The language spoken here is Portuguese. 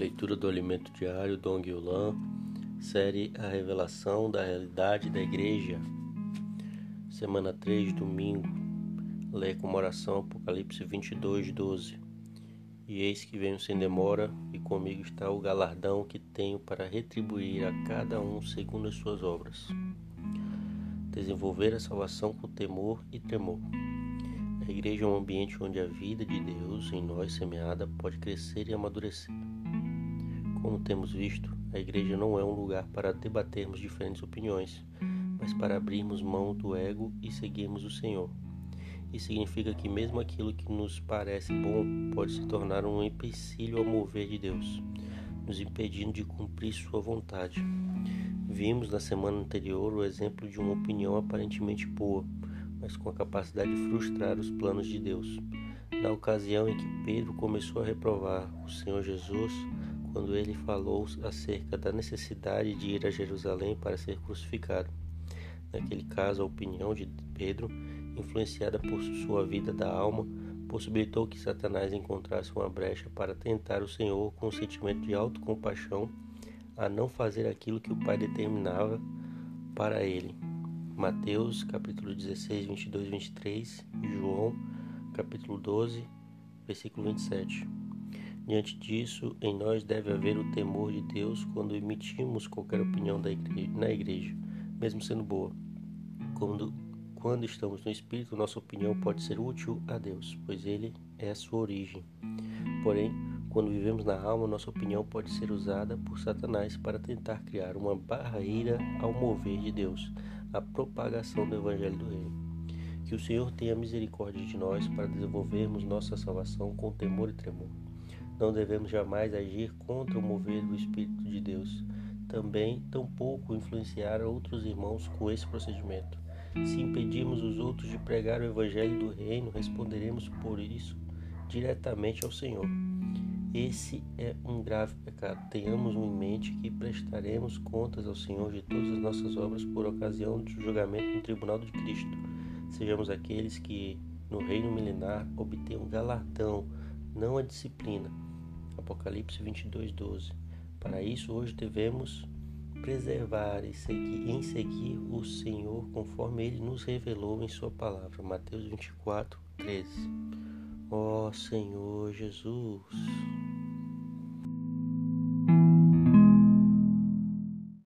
Leitura do Alimento Diário Dong Yulan, série A Revelação da Realidade da Igreja. Semana 3, domingo. Lê como oração Apocalipse 22, 12. E eis que venho sem demora, e comigo está o galardão que tenho para retribuir a cada um segundo as suas obras. Desenvolver a salvação com temor e tremor. A igreja é um ambiente onde a vida de Deus em nós semeada pode crescer e amadurecer. Como temos visto, a igreja não é um lugar para debatermos diferentes opiniões, mas para abrirmos mão do ego e seguirmos o Senhor. Isso significa que mesmo aquilo que nos parece bom pode se tornar um empecilho ao mover de Deus, nos impedindo de cumprir sua vontade. Vimos na semana anterior o exemplo de uma opinião aparentemente boa, mas com a capacidade de frustrar os planos de Deus. Na ocasião em que Pedro começou a reprovar o Senhor Jesus, quando ele falou acerca da necessidade de ir a Jerusalém para ser crucificado. Naquele caso, a opinião de Pedro, influenciada por sua vida da alma, possibilitou que Satanás encontrasse uma brecha para tentar o Senhor com um sentimento de autocompaixão a não fazer aquilo que o Pai determinava para ele. Mateus capítulo 16, 22 e 23, João capítulo 12, versículo 27. Diante disso, em nós deve haver o temor de Deus quando emitimos qualquer opinião igreja, na igreja, mesmo sendo boa. Quando, quando estamos no Espírito, nossa opinião pode ser útil a Deus, pois Ele é a sua origem. Porém, quando vivemos na alma, nossa opinião pode ser usada por Satanás para tentar criar uma barreira ao mover de Deus, a propagação do Evangelho do Reino. Que o Senhor tenha misericórdia de nós para desenvolvermos nossa salvação com temor e tremor. Não devemos jamais agir contra o mover do Espírito de Deus. Também, tampouco, influenciar outros irmãos com esse procedimento. Se impedirmos os outros de pregar o Evangelho do Reino, responderemos por isso diretamente ao Senhor. Esse é um grave pecado. Tenhamos em mente que prestaremos contas ao Senhor de todas as nossas obras por ocasião do julgamento no tribunal de Cristo. Sejamos aqueles que, no reino milenar, obtenham galardão, não a disciplina Apocalipse 22, 12. Para isso, hoje devemos preservar e seguir, em seguir o Senhor conforme Ele nos revelou em Sua palavra. Mateus 24, 13. Ó Senhor Jesus.